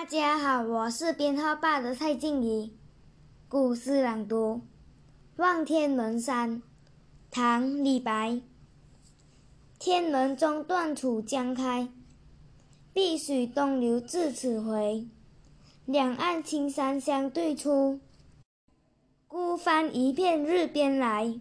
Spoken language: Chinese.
大家好我是编号八的蔡静怡古诗朗读望天门山唐李白。天门中断楚江开碧水东流至此回两岸青山相对出孤帆一片日边来。